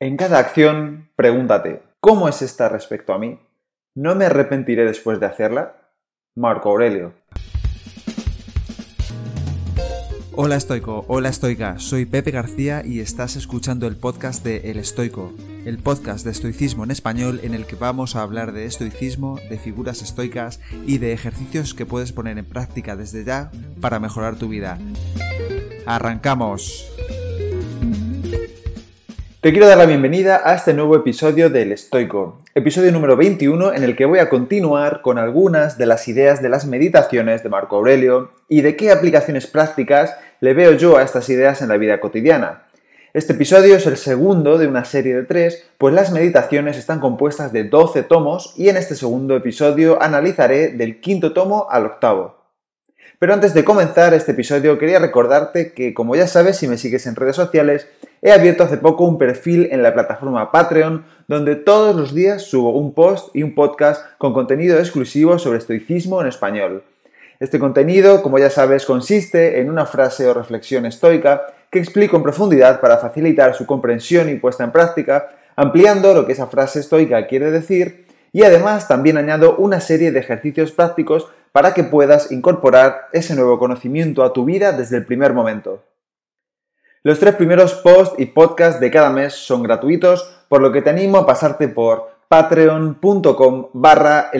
En cada acción, pregúntate, ¿cómo es esta respecto a mí? ¿No me arrepentiré después de hacerla? Marco Aurelio. Hola estoico, hola estoica, soy Pepe García y estás escuchando el podcast de El Estoico, el podcast de estoicismo en español en el que vamos a hablar de estoicismo, de figuras estoicas y de ejercicios que puedes poner en práctica desde ya para mejorar tu vida. ¡Arrancamos! Te quiero dar la bienvenida a este nuevo episodio del Estoico, episodio número 21 en el que voy a continuar con algunas de las ideas de las meditaciones de Marco Aurelio y de qué aplicaciones prácticas le veo yo a estas ideas en la vida cotidiana. Este episodio es el segundo de una serie de tres, pues las meditaciones están compuestas de 12 tomos y en este segundo episodio analizaré del quinto tomo al octavo. Pero antes de comenzar este episodio quería recordarte que, como ya sabes si me sigues en redes sociales, he abierto hace poco un perfil en la plataforma Patreon donde todos los días subo un post y un podcast con contenido exclusivo sobre estoicismo en español. Este contenido, como ya sabes, consiste en una frase o reflexión estoica que explico en profundidad para facilitar su comprensión y puesta en práctica, ampliando lo que esa frase estoica quiere decir y además también añado una serie de ejercicios prácticos para que puedas incorporar ese nuevo conocimiento a tu vida desde el primer momento. Los tres primeros posts y podcasts de cada mes son gratuitos, por lo que te animo a pasarte por patreon.com barra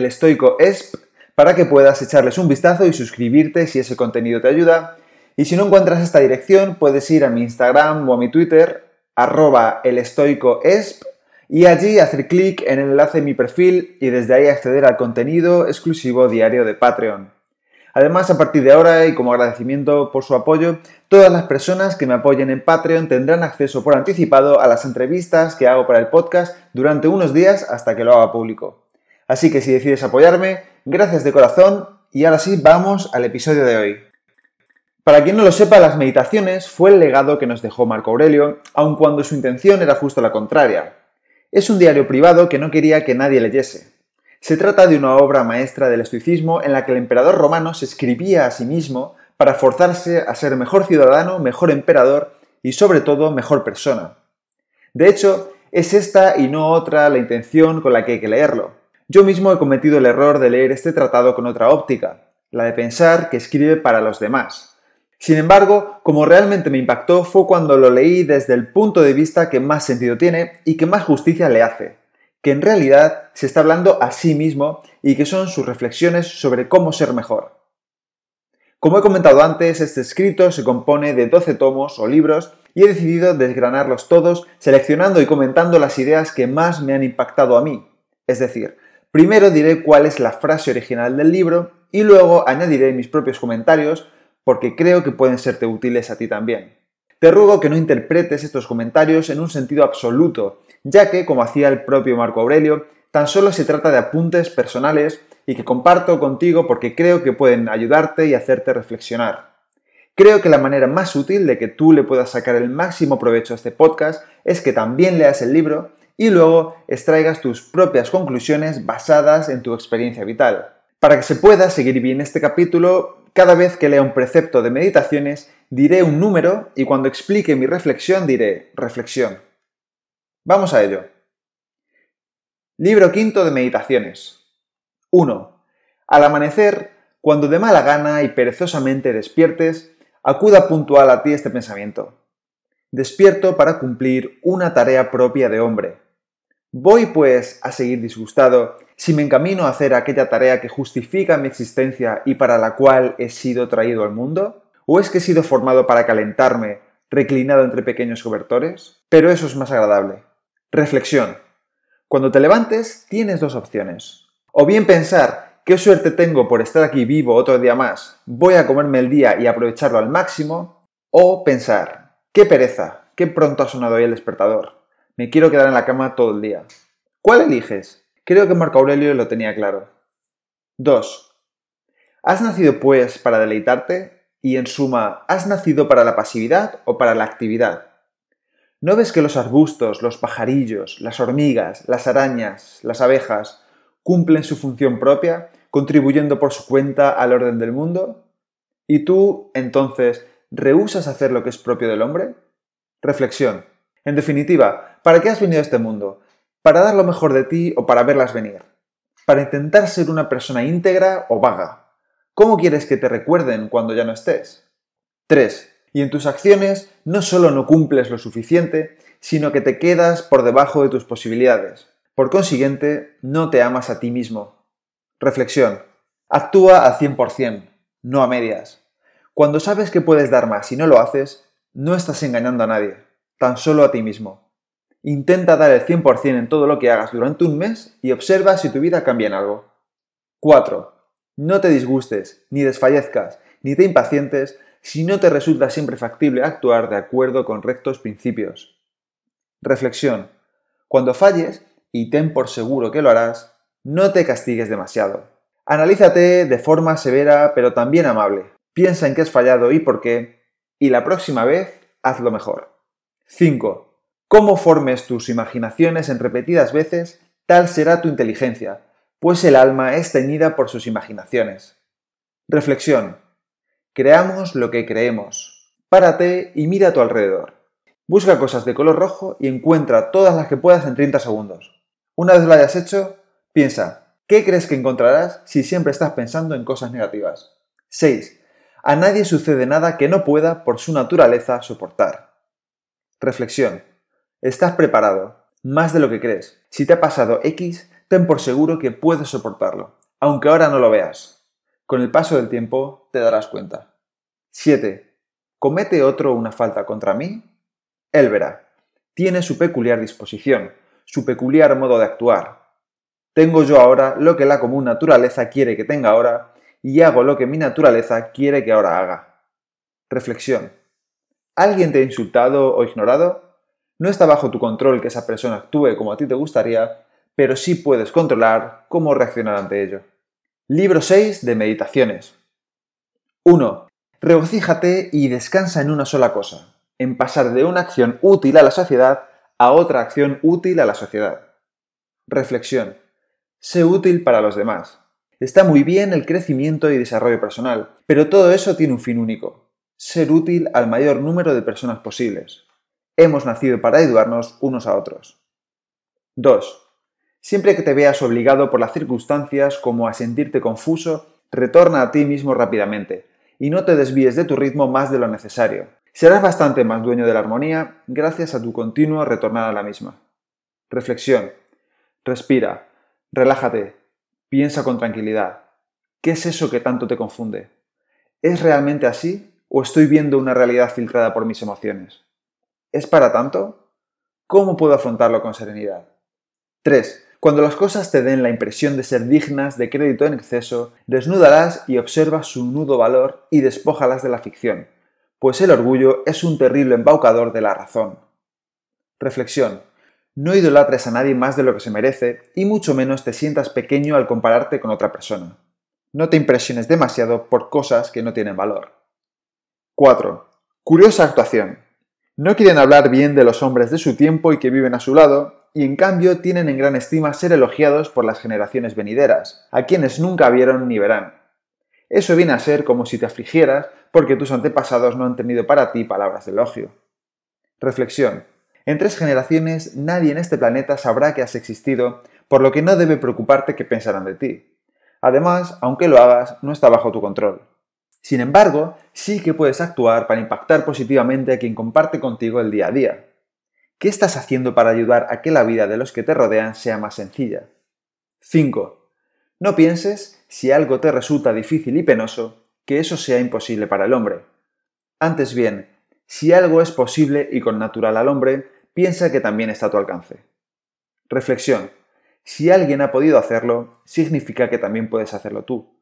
para que puedas echarles un vistazo y suscribirte si ese contenido te ayuda. Y si no encuentras esta dirección, puedes ir a mi Instagram o a mi Twitter, arroba y allí hacer clic en el enlace de mi perfil y desde ahí acceder al contenido exclusivo diario de Patreon. Además, a partir de ahora y como agradecimiento por su apoyo, todas las personas que me apoyen en Patreon tendrán acceso por anticipado a las entrevistas que hago para el podcast durante unos días hasta que lo haga público. Así que si decides apoyarme, gracias de corazón y ahora sí vamos al episodio de hoy. Para quien no lo sepa, las meditaciones fue el legado que nos dejó Marco Aurelio, aun cuando su intención era justo la contraria, es un diario privado que no quería que nadie leyese. Se trata de una obra maestra del estoicismo en la que el emperador romano se escribía a sí mismo para forzarse a ser mejor ciudadano, mejor emperador y sobre todo mejor persona. De hecho, es esta y no otra la intención con la que hay que leerlo. Yo mismo he cometido el error de leer este tratado con otra óptica, la de pensar que escribe para los demás, sin embargo, como realmente me impactó fue cuando lo leí desde el punto de vista que más sentido tiene y que más justicia le hace, que en realidad se está hablando a sí mismo y que son sus reflexiones sobre cómo ser mejor. Como he comentado antes, este escrito se compone de 12 tomos o libros y he decidido desgranarlos todos seleccionando y comentando las ideas que más me han impactado a mí. Es decir, primero diré cuál es la frase original del libro y luego añadiré mis propios comentarios porque creo que pueden serte útiles a ti también. Te ruego que no interpretes estos comentarios en un sentido absoluto, ya que, como hacía el propio Marco Aurelio, tan solo se trata de apuntes personales y que comparto contigo porque creo que pueden ayudarte y hacerte reflexionar. Creo que la manera más útil de que tú le puedas sacar el máximo provecho a este podcast es que también leas el libro y luego extraigas tus propias conclusiones basadas en tu experiencia vital. Para que se pueda seguir bien este capítulo, cada vez que lea un precepto de meditaciones, diré un número y cuando explique mi reflexión diré reflexión. Vamos a ello. Libro quinto de meditaciones. 1. Al amanecer, cuando de mala gana y perezosamente despiertes, acuda puntual a ti este pensamiento. Despierto para cumplir una tarea propia de hombre. Voy pues a seguir disgustado si me encamino a hacer aquella tarea que justifica mi existencia y para la cual he sido traído al mundo? ¿O es que he sido formado para calentarme, reclinado entre pequeños cobertores? Pero eso es más agradable. Reflexión. Cuando te levantes, tienes dos opciones. O bien pensar, qué suerte tengo por estar aquí vivo otro día más, voy a comerme el día y aprovecharlo al máximo. O pensar, qué pereza, qué pronto ha sonado ahí el despertador. Me quiero quedar en la cama todo el día. ¿Cuál eliges? Creo que Marco Aurelio lo tenía claro. 2. ¿Has nacido pues para deleitarte? Y en suma, ¿has nacido para la pasividad o para la actividad? ¿No ves que los arbustos, los pajarillos, las hormigas, las arañas, las abejas cumplen su función propia, contribuyendo por su cuenta al orden del mundo? ¿Y tú, entonces, rehusas hacer lo que es propio del hombre? Reflexión. En definitiva, ¿para qué has venido a este mundo? ¿Para dar lo mejor de ti o para verlas venir? ¿Para intentar ser una persona íntegra o vaga? ¿Cómo quieres que te recuerden cuando ya no estés? 3. Y en tus acciones no solo no cumples lo suficiente, sino que te quedas por debajo de tus posibilidades. Por consiguiente, no te amas a ti mismo. Reflexión. Actúa al 100%, no a medias. Cuando sabes que puedes dar más y no lo haces, no estás engañando a nadie, tan solo a ti mismo. Intenta dar el 100% en todo lo que hagas durante un mes y observa si tu vida cambia en algo. 4. No te disgustes, ni desfallezcas, ni te impacientes si no te resulta siempre factible actuar de acuerdo con rectos principios. Reflexión. Cuando falles, y ten por seguro que lo harás, no te castigues demasiado. Analízate de forma severa pero también amable. Piensa en qué has fallado y por qué, y la próxima vez hazlo mejor. 5. Cómo formes tus imaginaciones en repetidas veces, tal será tu inteligencia, pues el alma es teñida por sus imaginaciones. Reflexión. Creamos lo que creemos. Párate y mira a tu alrededor. Busca cosas de color rojo y encuentra todas las que puedas en 30 segundos. Una vez lo hayas hecho, piensa, ¿qué crees que encontrarás si siempre estás pensando en cosas negativas? 6. A nadie sucede nada que no pueda, por su naturaleza, soportar. Reflexión. Estás preparado, más de lo que crees. Si te ha pasado X, ten por seguro que puedes soportarlo, aunque ahora no lo veas. Con el paso del tiempo te darás cuenta. 7. ¿Comete otro una falta contra mí? Él verá. Tiene su peculiar disposición, su peculiar modo de actuar. Tengo yo ahora lo que la común naturaleza quiere que tenga ahora y hago lo que mi naturaleza quiere que ahora haga. Reflexión. ¿Alguien te ha insultado o ignorado? No está bajo tu control que esa persona actúe como a ti te gustaría pero sí puedes controlar cómo reaccionar ante ello. Libro 6 de Meditaciones. 1. Regocíjate y descansa en una sola cosa, en pasar de una acción útil a la sociedad a otra acción útil a la sociedad. Reflexión. Sé útil para los demás. Está muy bien el crecimiento y desarrollo personal, pero todo eso tiene un fin único, ser útil al mayor número de personas posibles. Hemos nacido para ayudarnos unos a otros. 2. Siempre que te veas obligado por las circunstancias como a sentirte confuso, retorna a ti mismo rápidamente y no te desvíes de tu ritmo más de lo necesario. Serás bastante más dueño de la armonía gracias a tu continuo retornar a la misma. Reflexión. Respira. Relájate. Piensa con tranquilidad. ¿Qué es eso que tanto te confunde? ¿Es realmente así o estoy viendo una realidad filtrada por mis emociones? ¿Es para tanto? ¿Cómo puedo afrontarlo con serenidad? 3. Cuando las cosas te den la impresión de ser dignas de crédito en exceso, desnúdalas y observa su nudo valor y despójalas de la ficción, pues el orgullo es un terrible embaucador de la razón. Reflexión. No idolatres a nadie más de lo que se merece y mucho menos te sientas pequeño al compararte con otra persona. No te impresiones demasiado por cosas que no tienen valor. 4. Curiosa actuación. No quieren hablar bien de los hombres de su tiempo y que viven a su lado, y en cambio tienen en gran estima ser elogiados por las generaciones venideras, a quienes nunca vieron ni verán. Eso viene a ser como si te afligieras porque tus antepasados no han tenido para ti palabras de elogio. Reflexión. En tres generaciones nadie en este planeta sabrá que has existido, por lo que no debe preocuparte qué pensarán de ti. Además, aunque lo hagas, no está bajo tu control. Sin embargo, sí que puedes actuar para impactar positivamente a quien comparte contigo el día a día. ¿Qué estás haciendo para ayudar a que la vida de los que te rodean sea más sencilla? 5. No pienses, si algo te resulta difícil y penoso, que eso sea imposible para el hombre. Antes bien, si algo es posible y con natural al hombre, piensa que también está a tu alcance. Reflexión. Si alguien ha podido hacerlo, significa que también puedes hacerlo tú.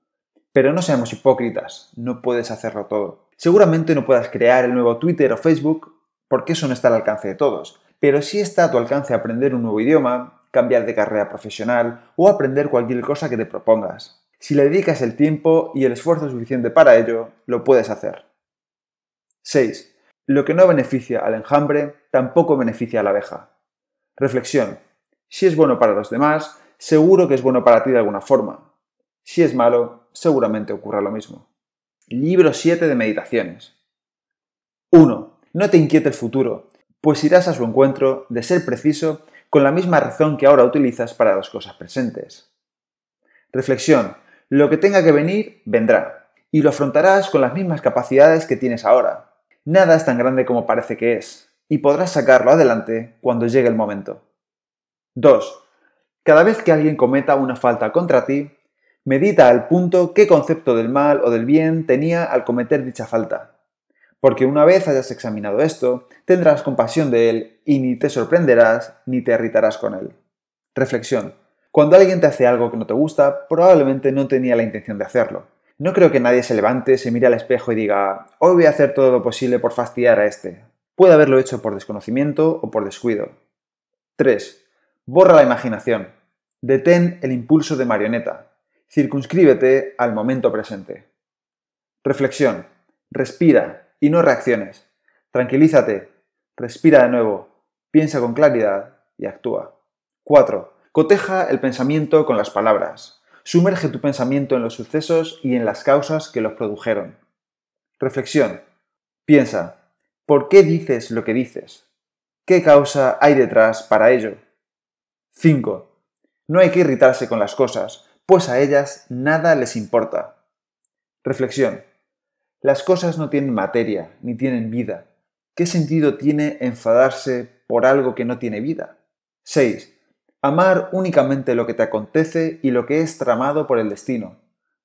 Pero no seamos hipócritas, no puedes hacerlo todo. Seguramente no puedas crear el nuevo Twitter o Facebook porque eso no está al alcance de todos, pero sí está a tu alcance aprender un nuevo idioma, cambiar de carrera profesional o aprender cualquier cosa que te propongas. Si le dedicas el tiempo y el esfuerzo suficiente para ello, lo puedes hacer. 6. Lo que no beneficia al enjambre tampoco beneficia a la abeja. Reflexión. Si es bueno para los demás, seguro que es bueno para ti de alguna forma. Si es malo, seguramente ocurra lo mismo. Libro 7 de Meditaciones. 1. No te inquiete el futuro, pues irás a su encuentro, de ser preciso, con la misma razón que ahora utilizas para las cosas presentes. Reflexión. Lo que tenga que venir, vendrá, y lo afrontarás con las mismas capacidades que tienes ahora. Nada es tan grande como parece que es, y podrás sacarlo adelante cuando llegue el momento. 2. Cada vez que alguien cometa una falta contra ti, medita al punto qué concepto del mal o del bien tenía al cometer dicha falta. Porque una vez hayas examinado esto, tendrás compasión de él y ni te sorprenderás ni te irritarás con él. Reflexión. Cuando alguien te hace algo que no te gusta, probablemente no tenía la intención de hacerlo. No creo que nadie se levante, se mire al espejo y diga, hoy voy a hacer todo lo posible por fastidiar a este. Puede haberlo hecho por desconocimiento o por descuido. 3. Borra la imaginación. Detén el impulso de marioneta. Circunscríbete al momento presente. Reflexión. Respira y no reacciones. Tranquilízate. Respira de nuevo. Piensa con claridad y actúa. 4. Coteja el pensamiento con las palabras. Sumerge tu pensamiento en los sucesos y en las causas que los produjeron. Reflexión. Piensa, ¿por qué dices lo que dices? ¿Qué causa hay detrás para ello? 5. No hay que irritarse con las cosas, pues a ellas nada les importa. Reflexión. Las cosas no tienen materia, ni tienen vida. ¿Qué sentido tiene enfadarse por algo que no tiene vida? 6. Amar únicamente lo que te acontece y lo que es tramado por el destino.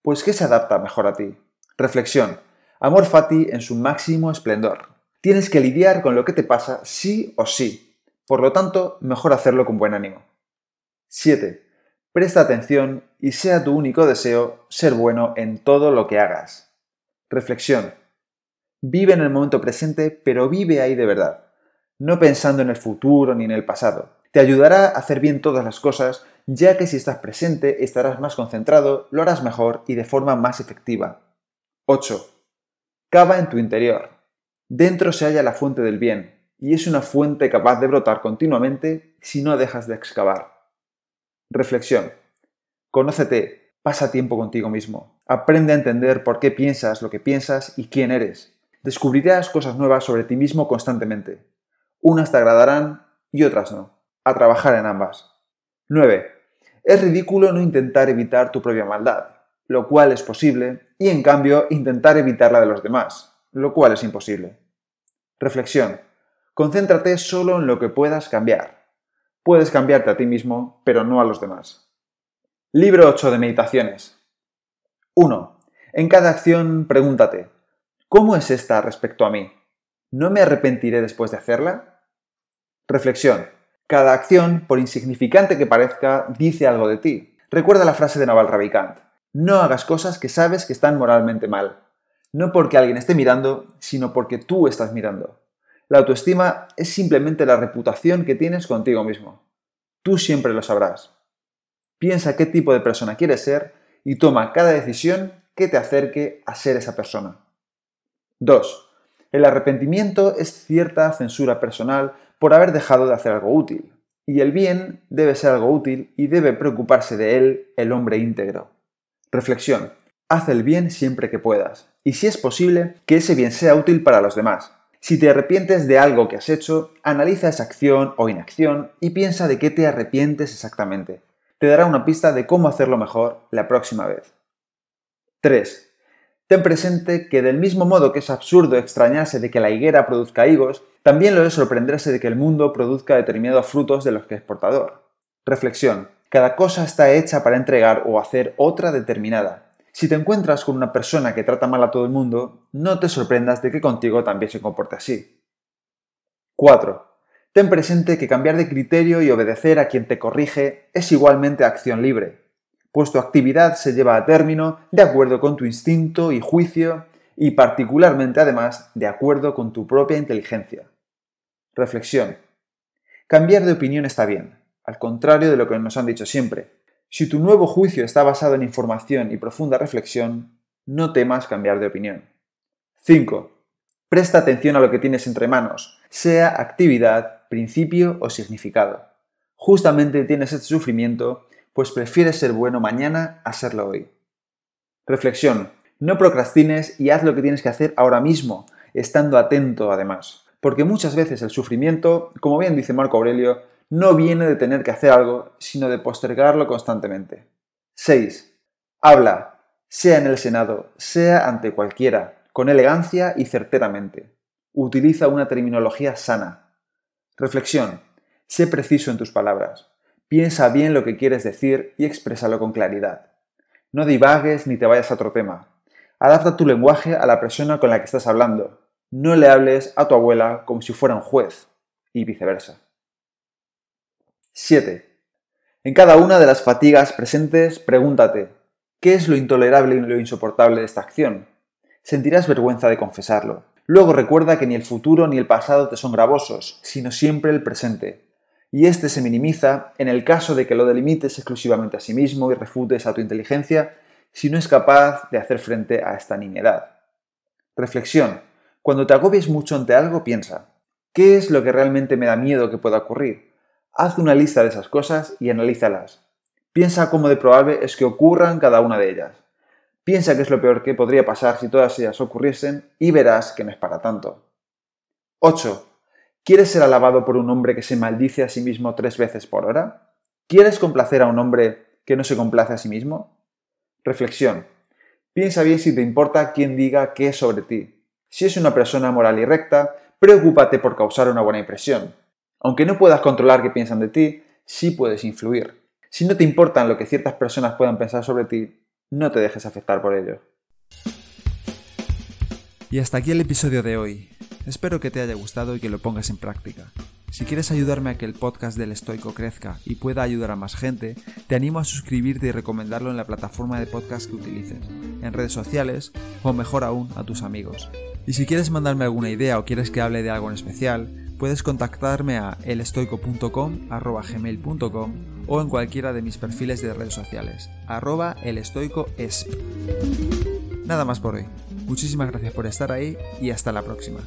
Pues ¿qué se adapta mejor a ti? Reflexión. Amor fati en su máximo esplendor. Tienes que lidiar con lo que te pasa sí o sí. Por lo tanto, mejor hacerlo con buen ánimo. 7. Presta atención y sea tu único deseo ser bueno en todo lo que hagas. Reflexión. Vive en el momento presente, pero vive ahí de verdad, no pensando en el futuro ni en el pasado. Te ayudará a hacer bien todas las cosas, ya que si estás presente estarás más concentrado, lo harás mejor y de forma más efectiva. 8. Cava en tu interior. Dentro se halla la fuente del bien, y es una fuente capaz de brotar continuamente si no dejas de excavar. Reflexión. Conócete, pasa tiempo contigo mismo. Aprende a entender por qué piensas lo que piensas y quién eres. Descubrirás cosas nuevas sobre ti mismo constantemente. Unas te agradarán y otras no. A trabajar en ambas. 9. Es ridículo no intentar evitar tu propia maldad, lo cual es posible, y en cambio intentar evitar la de los demás, lo cual es imposible. Reflexión. Concéntrate solo en lo que puedas cambiar. Puedes cambiarte a ti mismo, pero no a los demás. Libro 8 de Meditaciones. 1. En cada acción pregúntate, ¿cómo es esta respecto a mí? ¿No me arrepentiré después de hacerla? Reflexión. Cada acción, por insignificante que parezca, dice algo de ti. Recuerda la frase de Naval Ravikant. No hagas cosas que sabes que están moralmente mal. No porque alguien esté mirando, sino porque tú estás mirando. La autoestima es simplemente la reputación que tienes contigo mismo. Tú siempre lo sabrás. Piensa qué tipo de persona quieres ser y toma cada decisión que te acerque a ser esa persona. 2. El arrepentimiento es cierta censura personal por haber dejado de hacer algo útil. Y el bien debe ser algo útil y debe preocuparse de él el hombre íntegro. Reflexión. Haz el bien siempre que puedas. Y si es posible, que ese bien sea útil para los demás, si te arrepientes de algo que has hecho, analiza esa acción o inacción y piensa de qué te arrepientes exactamente. Te dará una pista de cómo hacerlo mejor la próxima vez. 3. Ten presente que del mismo modo que es absurdo extrañarse de que la higuera produzca higos, también lo es sorprenderse de que el mundo produzca determinados frutos de los que es portador. Reflexión. Cada cosa está hecha para entregar o hacer otra determinada. Si te encuentras con una persona que trata mal a todo el mundo, no te sorprendas de que contigo también se comporte así. 4. Ten presente que cambiar de criterio y obedecer a quien te corrige es igualmente acción libre, pues tu actividad se lleva a término de acuerdo con tu instinto y juicio y particularmente además de acuerdo con tu propia inteligencia. Reflexión. Cambiar de opinión está bien, al contrario de lo que nos han dicho siempre, si tu nuevo juicio está basado en información y profunda reflexión, no temas cambiar de opinión. 5. Presta atención a lo que tienes entre manos, sea actividad, principio o significado. Justamente tienes este sufrimiento, pues prefieres ser bueno mañana a serlo hoy. Reflexión. No procrastines y haz lo que tienes que hacer ahora mismo, estando atento además. porque muchas veces el sufrimiento, como bien dice Marco Aurelio, no viene de tener que hacer algo, sino de postergarlo constantemente. 6. Habla, sea en el Senado, sea ante cualquiera, con elegancia y certeramente. Utiliza una terminología sana. Reflexión. Sé preciso en tus palabras. Piensa bien lo que quieres decir y exprésalo con claridad. No divagues ni te vayas a otro tema. Adapta tu lenguaje a la persona con la que estás hablando. No le hables a tu abuela como si fuera un juez y viceversa. 7. En cada una de las fatigas presentes, pregúntate, ¿qué es lo intolerable y lo insoportable de esta acción? Sentirás vergüenza de confesarlo. Luego recuerda que ni el futuro ni el pasado te son gravosos, sino siempre el presente. Y este se minimiza en el caso de que lo delimites exclusivamente a sí mismo y refutes a tu inteligencia si no es capaz de hacer frente a esta nimiedad. Reflexión. Cuando te agobies mucho ante algo, piensa, ¿qué es lo que realmente me da miedo que pueda ocurrir? Haz una lista de esas cosas y analízalas. Piensa cómo de probable es que ocurran cada una de ellas. Piensa qué es lo peor que podría pasar si todas ellas ocurriesen y verás que no es para tanto. 8. ¿Quieres ser alabado por un hombre que se maldice a sí mismo tres veces por hora? ¿Quieres complacer a un hombre que no se complace a sí mismo? Reflexión. Piensa bien si te importa quién diga qué sobre ti. Si es una persona moral y recta, preocúpate por causar una buena impresión. Aunque no puedas controlar qué piensan de ti, sí puedes influir. Si no te importan lo que ciertas personas puedan pensar sobre ti, no te dejes afectar por ello. Y hasta aquí el episodio de hoy. Espero que te haya gustado y que lo pongas en práctica. Si quieres ayudarme a que el podcast del estoico crezca y pueda ayudar a más gente, te animo a suscribirte y recomendarlo en la plataforma de podcast que utilices, en redes sociales o mejor aún a tus amigos. Y si quieres mandarme alguna idea o quieres que hable de algo en especial, puedes contactarme a elestoico.com.gmail.com o en cualquiera de mis perfiles de redes sociales, arroba. Nada más por hoy. Muchísimas gracias por estar ahí y hasta la próxima.